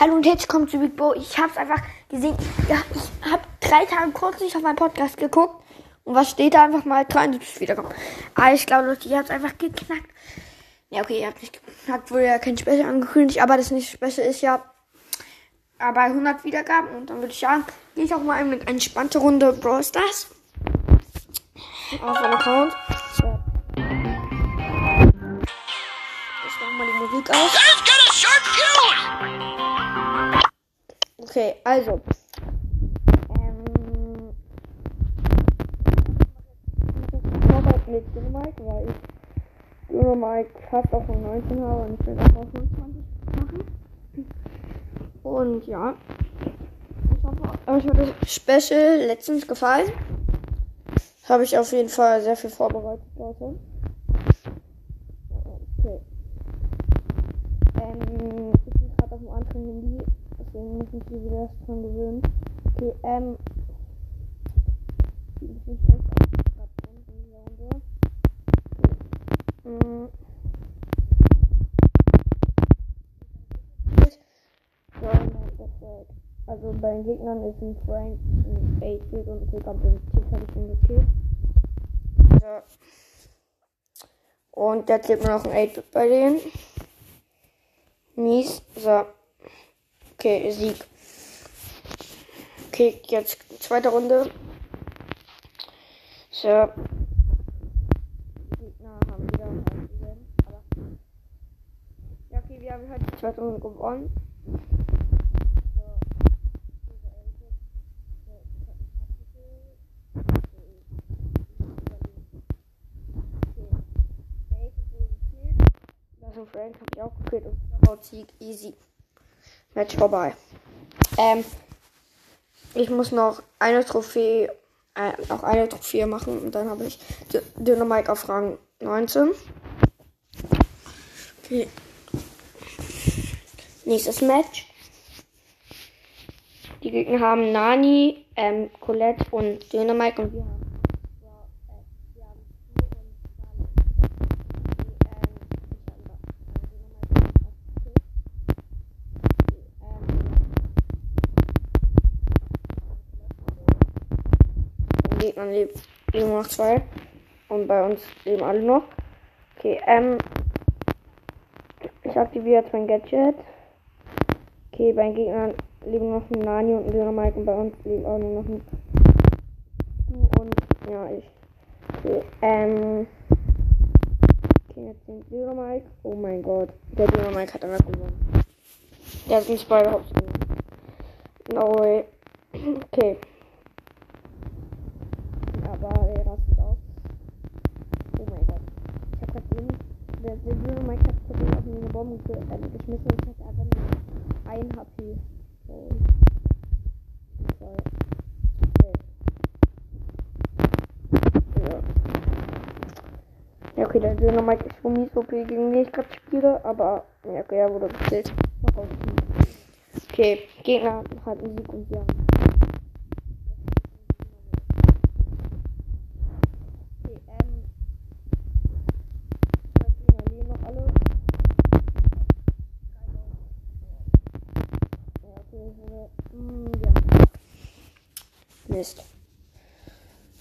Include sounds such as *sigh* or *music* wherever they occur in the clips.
Hallo und herzlich willkommen zu Big Bo. Ich hab's einfach gesehen. Ja, ich hab drei Tage kurz nicht auf meinen Podcast geguckt. Und was steht da einfach mal? 73 wiederkommen. Aber ich glaube, Leute, ihr habt's einfach geknackt. Ja, okay, ihr habt nicht geknackt, wurde ja kein Special angekündigt. Aber das nächste Special ist ja äh, bei 100 Wiedergaben. Und dann würde ich sagen, gehe ich auch mal in eine entspannte Runde Brawl Stars. Auf meinen Account. So. Ich mach mal die Musik aus. Okay, also. Ähm. Nochmal mit Dynamite, weil ich Dynamite fast auf 19 habe und ich will das auf 25 machen. Und ja. Ich hoffe, euch hat das Special letztens gefallen. Habe ich auf jeden Fall sehr viel vorbereitet, Leute. Okay. Ähm, ich bin gerade auf dem anderen Handy, deswegen muss ich mich wieder erst dran gewöhnen. Okay, ähm. Ein bisschen schlecht unten in dieser Runde. Okay. Also bei den Gegnern ist ein Frank, ein 8 und ein Tick, aber den Tick habe ich schon gekillt. So. Und jetzt lebt nur noch ein 8 bei denen. Mies. So. Okay, Sieg. Okay, jetzt zweite Runde. So. Gegner haben wieder halt gewonnen, aber. Ja, okay, wir haben halt die zweite Runde gewonnen. Frank habe ich auch gekillt und Knockout Sieg easy. Match vorbei. Ähm, ich muss noch eine Trophäe, äh, noch eine Trophäe machen und dann habe ich Dynamite auf Rang 19. Okay. Nächstes Match. Die Gegner haben Nani, ähm, Colette und Dynamite und wir haben ja, äh, wir haben Stu und Nani. Okay, ähm, ich habe da Dynamite aufgekillt. Gegnern leben leben noch zwei. Und bei uns leben alle noch. Okay, ähm. Ich aktiviere jetzt mein Gadget. Okay, bei den Gegnern leben noch ein Nani und ein Dynamite und bei uns leben auch nur noch ein und ja, ich. Okay, ähm. Okay, jetzt den Dynamite. Oh mein Gott. Der Dynamite hat einfach gewonnen. Der hat uns beide Hops gewonnen. No way. *clears throat* Okay. Aber er rastet aus. Oh mein Gott. Ich hab grad Der, der Dynamite hat grad eben auf mich eine Bombe ge äh, geschmissen und ich hatte einfach nur ein HP. So. Okay. Ja. Ja, okay, der Dynamite ist von mies OP, gegen den ich gerade spiele, aber ja, okay, er wurde ihn. Okay, Gegner hat einen Sieg und wir haben. Okay, ähm. die Gegner leben noch alle. Ja, okay, ich wurde. Mm, ja. Mist.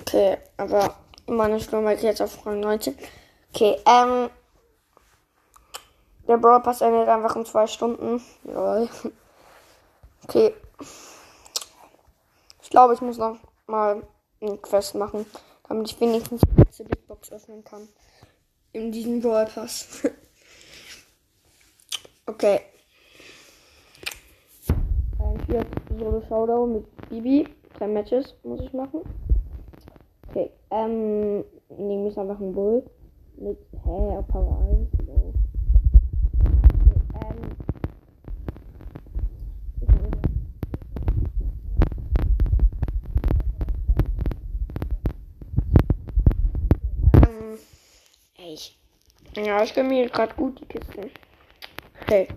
Okay, aber meine Sturm jetzt auf Rang 19. Okay, ähm. Der Brawl Pass endet einfach in zwei Stunden. Lol. Okay. Ich glaube, ich muss noch mal eine Quest machen, damit ich wenigstens die letzte Big Box öffnen kann. In diesem Brawl Pass. *laughs* okay. Ein vier Solo Showdown mit Bibi. Drei Matches muss ich machen. Okay, ähm, nehme ich einfach einen Bull. Mit, hä, auf Power 1. So. Okay, ähm, Ähm, ich. Ja, ich gönne mir gerade gut die Kisten. Okay.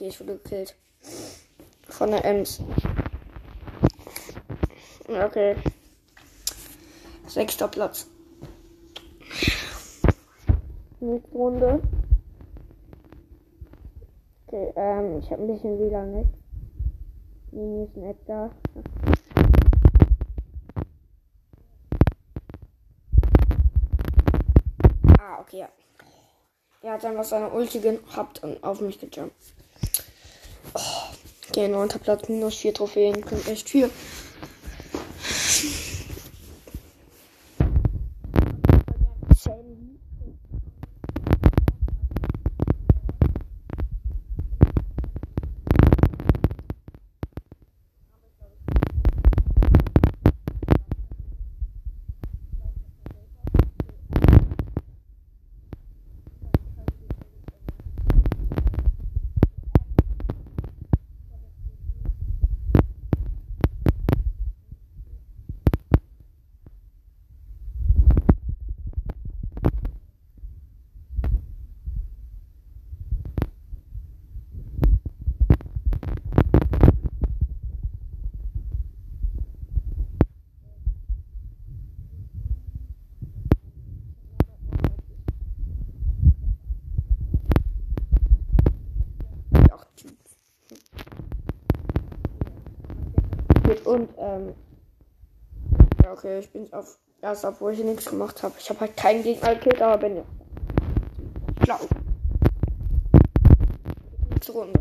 Okay, ich wurde gekillt. Von der Ems. Okay. Sechster Platz. Nächste Runde. Okay, ähm, ich habe ein bisschen WLAN weg. Mini ist nicht da. Ah, okay, ja. Der hat einfach seine Ulti gehabt und auf mich gejumpt. Okay, neunter Platz, minus vier Trophäen. Klingt echt viel. Und, ähm. Ja, okay, ich bin auf. Erst obwohl ich nichts gemacht habe. Ich habe halt keinen Gegner gekillt, aber bin ja. Schlau. Nächste Runde.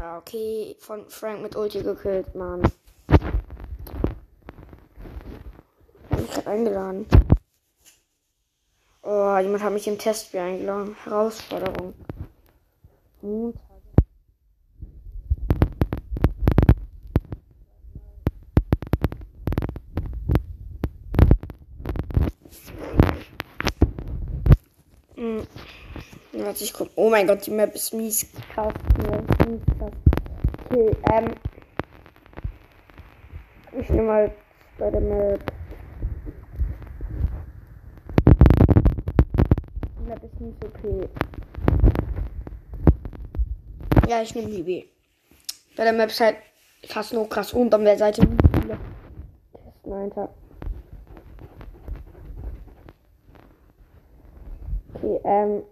Ja, okay, von Frank mit Ulti gekillt, Mann. Hab mich gerade eingeladen. Oh, jemand hat mich im Testspiel eingeladen. Herausforderung. Montag. Hm. Warte, ich guck. Oh mein Gott, die Map ist mies krass. Okay, ähm. Ich nehme mal bei der Map. Die Map ist nicht okay. Ja, ich nehme die B. Bei der Map ist halt fast nur krass und an der Seite viele Testen einfach. Okay, ähm.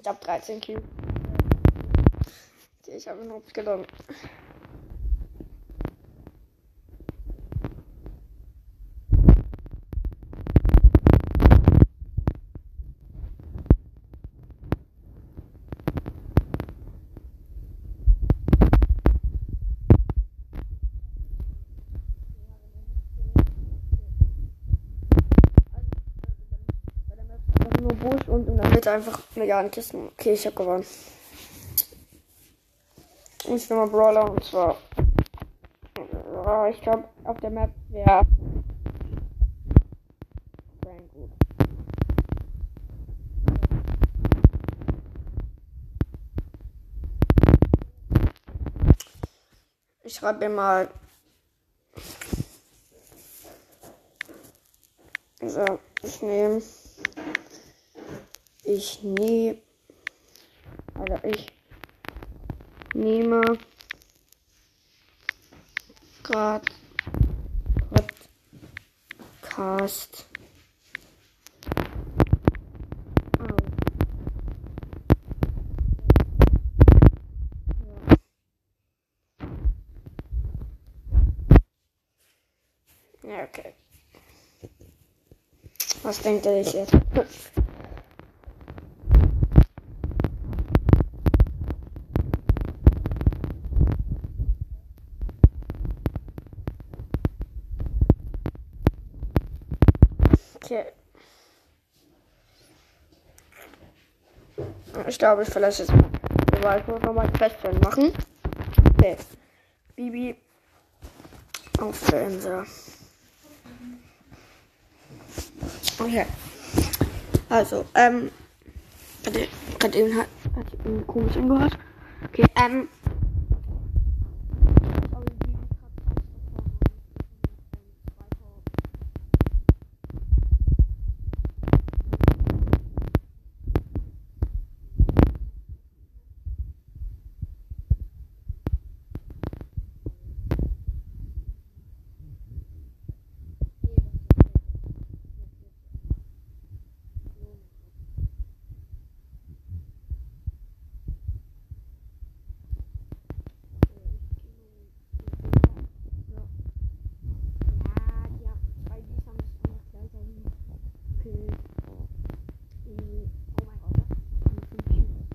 Ich hab 13 Cube. Okay, ich habe ihn. Einfach nur Busch Mitte einfach Milliarden Kisten. Okay, ich hab gewonnen. Ich nehme mal Brawler und zwar. Ja, ich glaube, auf der Map wäre. Frank gut. Ich schreibe mal. So, ich nehme. Ich nehme. Oder ich nehme. Grad. Podcast. Okay. Was denkt sich jetzt? Okay. Ich glaube, ich verlasse jetzt mal. Ich muss nochmal Feststellen machen. Okay. Bibi auf der Insel. Okay. Also, ähm. Gerade eben hat, hat irgendwie komisch angehört. Okay, ähm. Ja, ja, zwei Ds haben es noch gleicher Okay. Mhm. Oh mein Gott, das ist ein bisschen cute.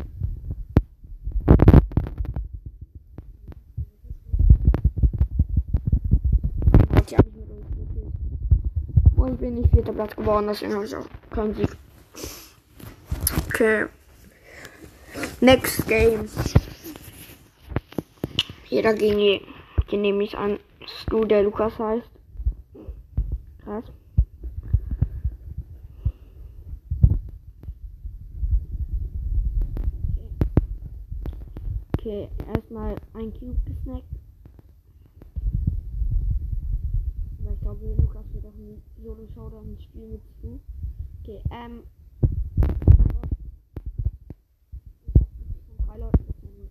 Gott, die hab ich mit uns gespielt. Ich bin nicht vierter Platz geworden, deswegen habe ich auch keinen Sieg. Okay. Next Game. Jeder gegen je. Den nehme ich an. Stu, der Lukas heißt. Krass. Okay, erstmal ein Cube gesnackt. Aber ich glaube, Auch ein Solo-Showdown spielen mit Stu. Okay, ähm. drei gefunden.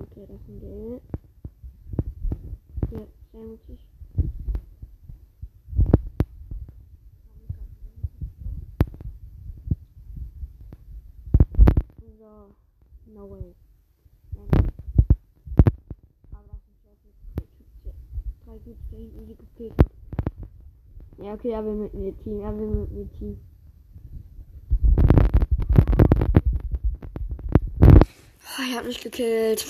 Okay, das ist ein Geld. Hier, Sandwiches. So, no way. Ähm, aber das ist jetzt drei Typen, hat. Ja, okay, er will mit mir Team, er will mit mir Team. Oh, ich hab mich gekillt.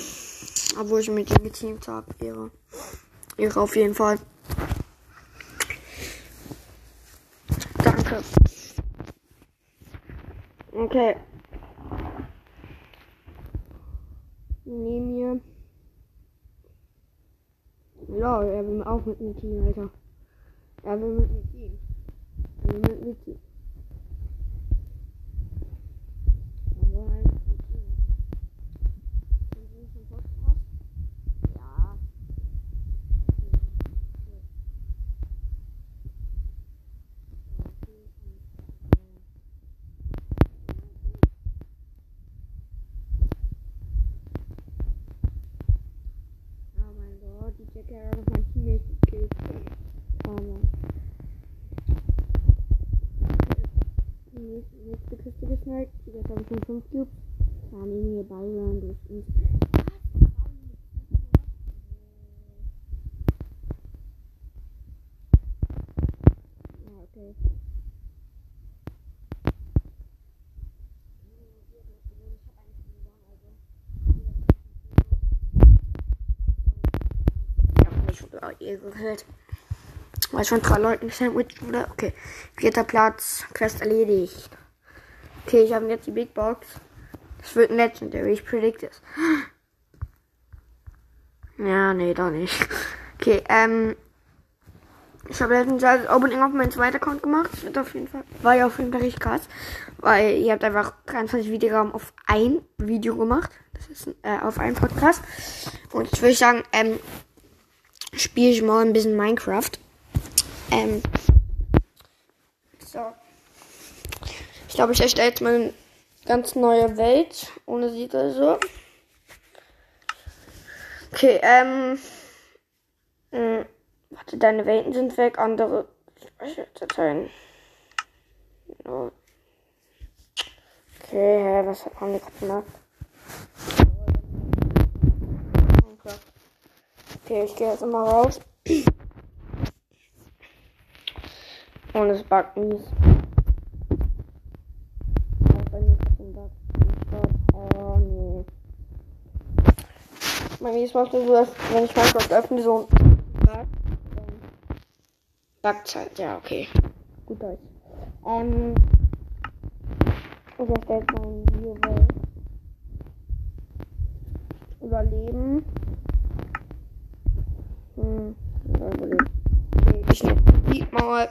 Obwohl ich mit ihm geteamt habe. Ehre. Ehre auf jeden Fall. Danke. Okay. Auch mit mir Team, Alter. Er will mit mir Team. Er will mit mir Team. Kiste gesnackt. Jetzt habe ich schon 5 Cubes. Ja, neben mir Byron durch uns. Ja, okay. Ihr gehört. Weil schon drei Leuten Sandwich wurde. Okay. Vierter Platz. Quest erledigt. Okay, ich habe jetzt die Big Box. Das wird ein Legendary, ich predict es. Ja, nee, doch nicht. Okay, ähm. Ich habe letztens das Opening auf meinen zweiten Account gemacht. Das wird auf jeden Fall. War ja auf jeden Fall richtig krass. Weil ihr habt einfach 23 Wiedergaben auf ein Video gemacht. Das ist äh, auf einen Podcast. Und ich würde sagen, ähm, spiele ich mal ein bisschen Minecraft. Ähm. So. Ich glaube, ich erstelle jetzt mal eine ganz neue Welt. Ohne Siegel so. Okay, ähm. mh, Warte, deine Welten sind weg, andere Speicherdateien. No. Okay, hä, was haben wir gerade gemacht? Okay, ich gehe jetzt mal raus. *clears throat* Und es buggt mies. Auch bei mir ist ein Bug. Oh nee. Bei mir ist manchmal so, dass wenn ich Minecraft öffne, so ein Bug. Buggt halt, ja, okay. Gut Deutsch. Ähm. Ich erstelle jetzt mal ein Video, Überleben. Hm, überleben. Okay, ich nehme mal.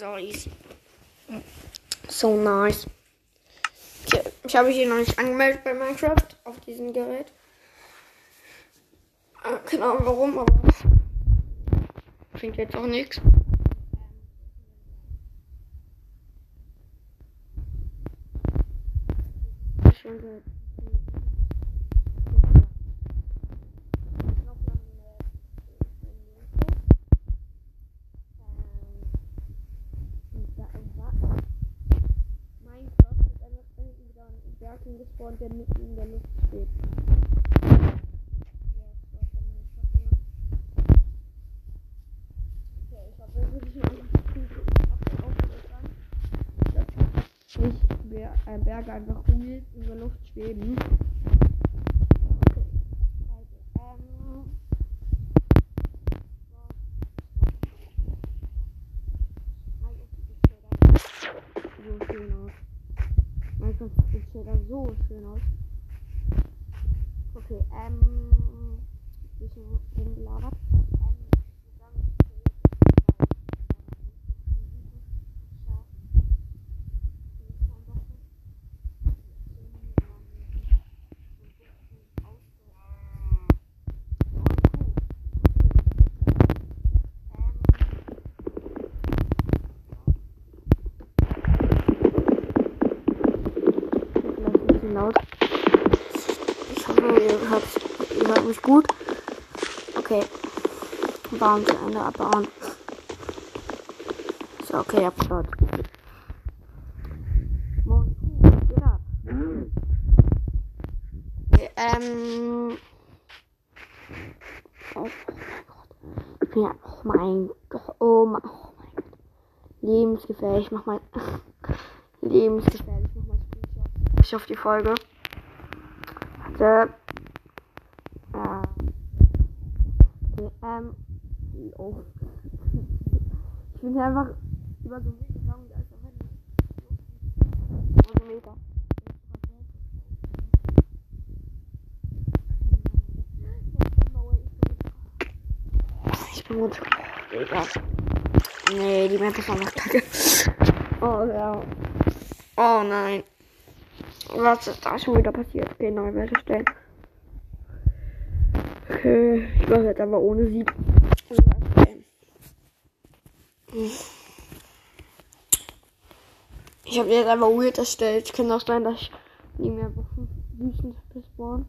So easy. So nice. Okay, ich habe hier noch nicht angemeldet bei Minecraft auf diesem Gerät. Äh, keine Ahnung warum, aber bringt jetzt auch nichts. Schon seit Minecraft ist einfach da hinten wieder ein Berg gespawnt, der mitten in der Luft steht. Ich habe wirklich mal nicht Ber äh, Berge einfach wild in der Luft schweben. Okay. Also, ähm. so schön aus. Minecraft sieht ja da so schön aus. Okay, ähm. Bisschen rumgelabert. Ähm, ich würde sagen, ich will Vielleicht ein bisschen laut. Ich hoffe, ihr hört, ihr hört mich gut. Okay. Bauen zu Ende abbauen. So, okay, abgebaut. Moin, geht ab. Ähm. Oh, ja, oh mein Gott. Oh mein, mein Gott. Lebensgefährlich. Mach mal. *laughs* Lebensgefährlich. Mach mal Screenshot. Ich auf die Folge. Warte. Äh. Ähm. Oh. Ich bin einfach über so Weg gegangen, da ist einfach ein Meter. Ich bin gut. Digga. Nee, die Map ist einfach kacke. Oh ja. Oh nein. Was ist da schon wieder passiert? Okay, neue Welt erstellen. Okay, ich mache jetzt aber ohne Sieb. Ich habe jetzt einfach weird erstellt. Kann auch sein, dass ich nie mehr Wüsten spawnen.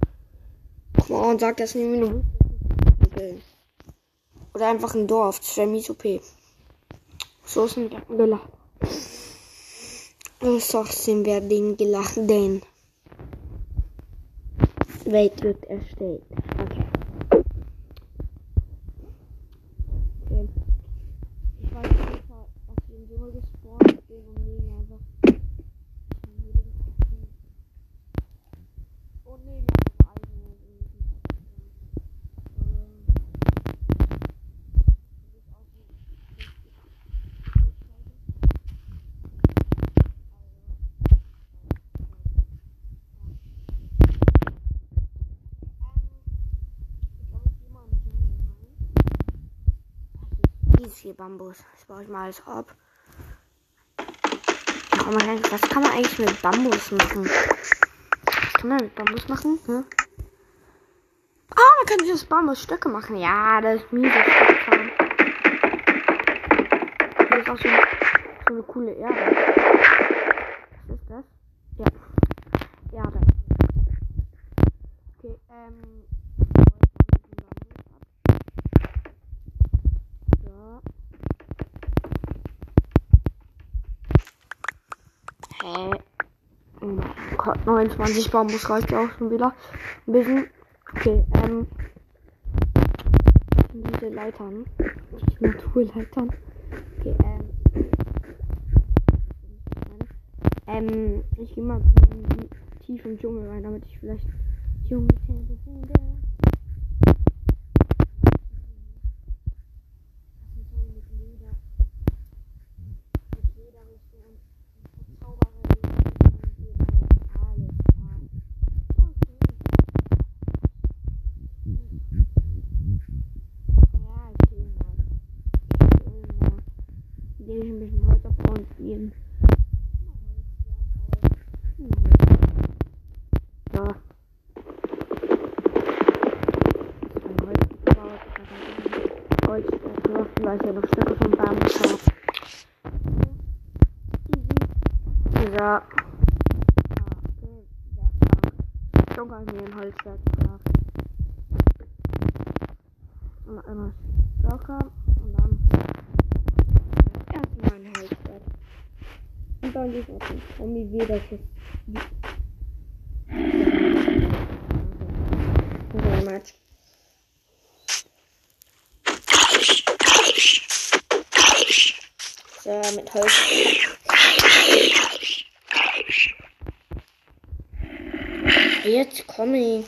Come on, sag das nie mehr. Okay. Oder einfach ein Dorf. Das wäre mies OP. So ist ein gelacht. Ressourcen werden gelacht, denn wird erstellt. Okay. okay. Ich weiß nicht, was ich in Summe gespawnt bin und nehmen einfach. Und nehmen einfach eigene. Easy Bambus. Das baue ich mal alles ab. Mein Gott, was kann man eigentlich mit Bambus machen? Was kann man mit Bambus machen? Hm? Ah, man kann sich aus Bambusstöcke machen. Ja, das ist mies. Das ist auch so, so eine coole Erde. Was ist das? Ja. Erde. Okay, ähm. So. Hä? Oh mein Gott, 29 Bambus reicht ja auch schon wieder. Ein bisschen. Okay, ähm. Diese Leitern. Die Naturleitern. Okay, ähm. Ähm, ich gehe mal tief im Dschungel rein, damit ich vielleicht Dschungeltiere finde. Indem ich ein bisschen Holz abbaue und jeden. Ja. Zwei Holz gebaut, Holz weil ich ja noch Stücke vom Baum. Schon kann ich mir ein Holzwerk. Und einmal locker und dann erstmal ein Holzwerk. Und dann ich auf den Zombie wieder das Very much. So, mit. Jetzt komme ich.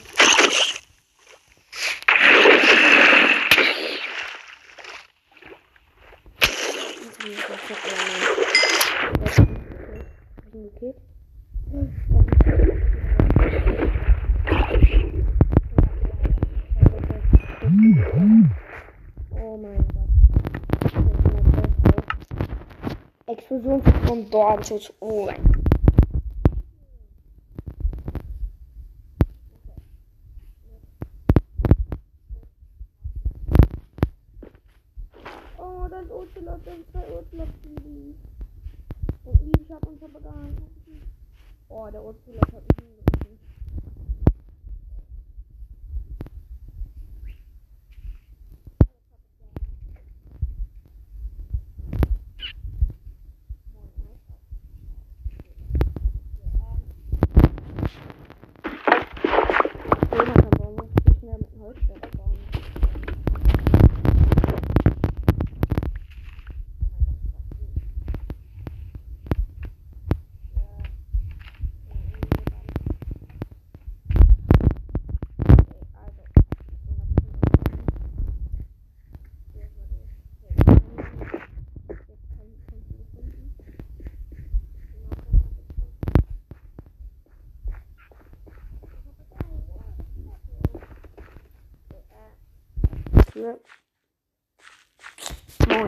Okay. Oh mein Gott. Explosion von Dornschutz. Oh mein Gott. Oh,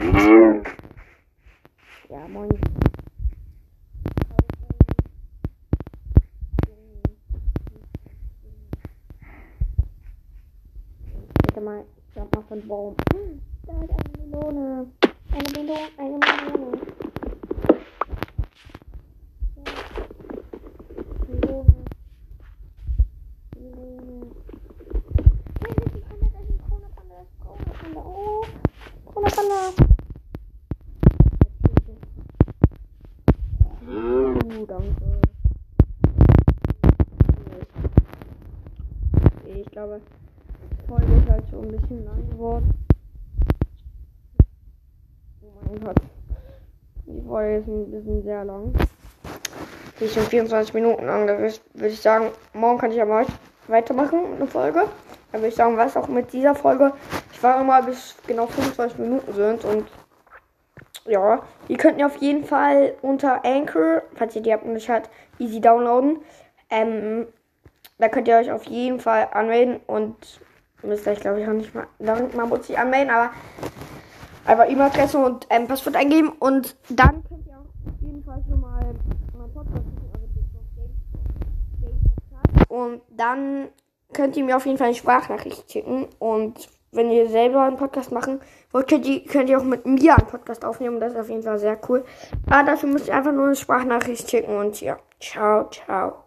Moin. Ja, moin. Bitte mal, ich hab mal von Baum. Da ist eine Melone. Eine Melone, eine Melone. Glaube, die Folge ist halt schon ein bisschen lang geworden. Oh mein Gott. Die Folge ist ein bisschen sehr lang. Die ist schon 24 Minuten angewiesen. Würde ich sagen, morgen kann ich ja mal weitermachen, eine Folge. Dann würde ich sagen, was auch mit dieser Folge. Ich war immer bis genau 25 Minuten sind und ja, ihr könnt ja auf jeden Fall unter Anchor, falls ihr die App nicht habt, easy downloaden. Ähm, da könnt ihr euch auf jeden Fall anmelden und müsst euch, glaube ich, auch nicht mal, da mal muss ich anmelden, aber einfach E-Mail-Adresse und ähm, Passwort eingeben und dann könnt ihr auch auf jeden Fall schon mal meinen also Podcast. Und dann könnt ihr mir auf jeden Fall eine Sprachnachricht schicken und wenn ihr selber einen Podcast machen wollt, könnt ihr, könnt ihr auch mit mir einen Podcast aufnehmen. Das ist auf jeden Fall sehr cool. Aber dafür müsst ihr einfach nur eine Sprachnachricht schicken und ja, ciao, ciao.